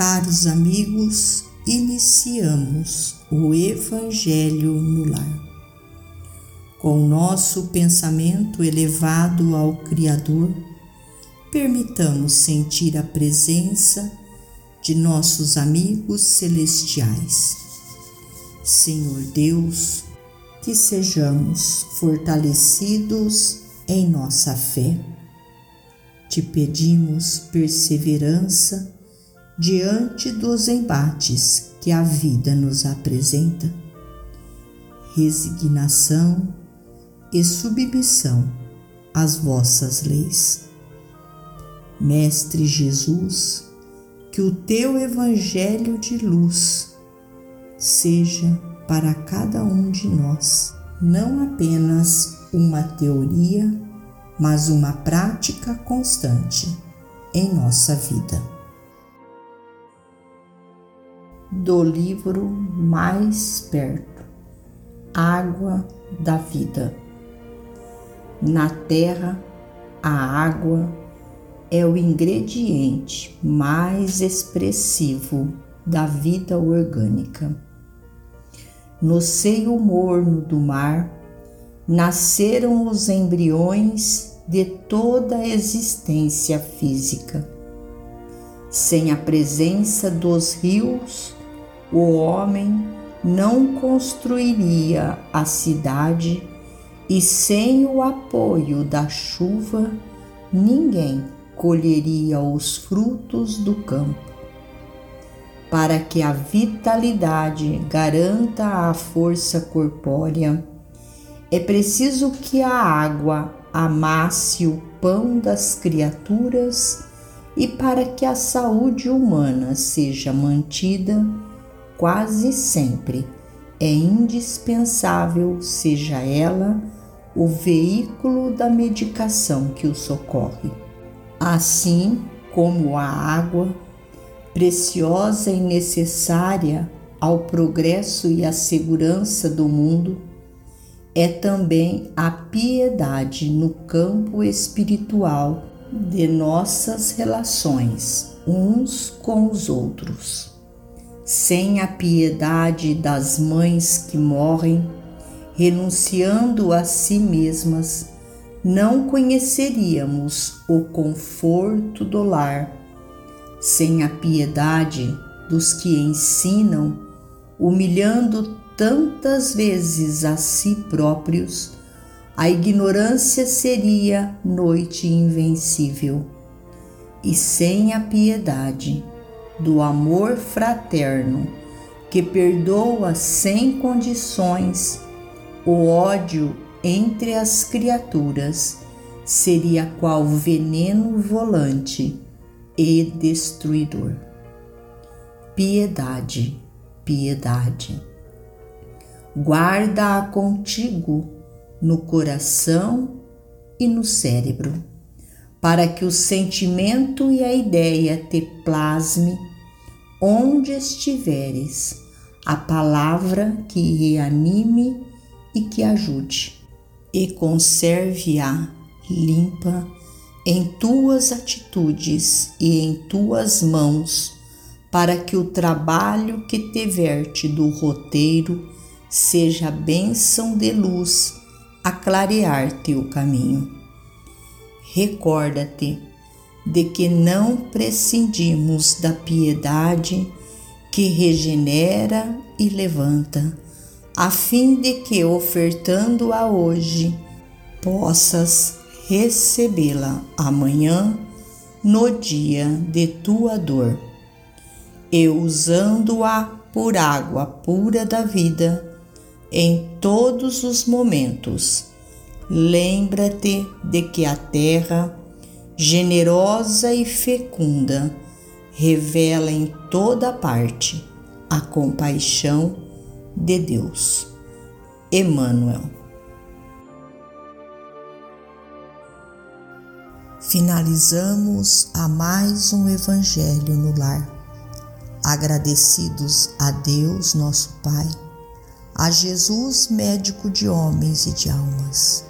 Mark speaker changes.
Speaker 1: Caros amigos, iniciamos o Evangelho no Lar. Com nosso pensamento elevado ao Criador, permitamos sentir a presença de nossos amigos celestiais. Senhor Deus, que sejamos fortalecidos em nossa fé. Te pedimos perseverança diante dos embates que a vida nos apresenta, resignação e submissão às vossas leis. Mestre Jesus, que o teu Evangelho de luz seja para cada um de nós não apenas uma teoria, mas uma prática constante em nossa vida do livro Mais Perto Água da Vida. Na Terra, a água é o ingrediente mais expressivo da vida orgânica. No seio morno do mar nasceram os embriões de toda a existência física. Sem a presença dos rios, o homem não construiria a cidade e sem o apoio da chuva ninguém colheria os frutos do campo. Para que a vitalidade garanta a força corpórea, é preciso que a água amasse o pão das criaturas e para que a saúde humana seja mantida quase sempre é indispensável seja ela o veículo da medicação que o socorre. Assim como a água, preciosa e necessária ao progresso e à segurança do mundo, é também a piedade no campo espiritual de nossas relações uns com os outros sem a piedade das mães que morrem, renunciando a si mesmas, não conheceríamos o conforto do lar. Sem a piedade dos que ensinam, humilhando tantas vezes a si próprios, a ignorância seria noite invencível. E sem a piedade, do amor fraterno que perdoa sem condições, o ódio entre as criaturas seria qual veneno volante e destruidor. Piedade, piedade. Guarda-a contigo no coração e no cérebro, para que o sentimento e a ideia te plasme onde estiveres, a palavra que reanime e que ajude, e conserve-a limpa em tuas atitudes e em tuas mãos, para que o trabalho que te verte do roteiro seja bênção de luz a clarear teu caminho. Recorda-te de que não prescindimos da piedade que regenera e levanta, a fim de que, ofertando-a hoje, possas recebê-la amanhã no dia de tua dor, e usando-a por água pura da vida em todos os momentos. Lembra-te de que a terra generosa e fecunda, revela em toda parte a compaixão de Deus. Emmanuel. Finalizamos a mais um Evangelho no Lar. Agradecidos a Deus, nosso Pai, a Jesus, médico de homens e de almas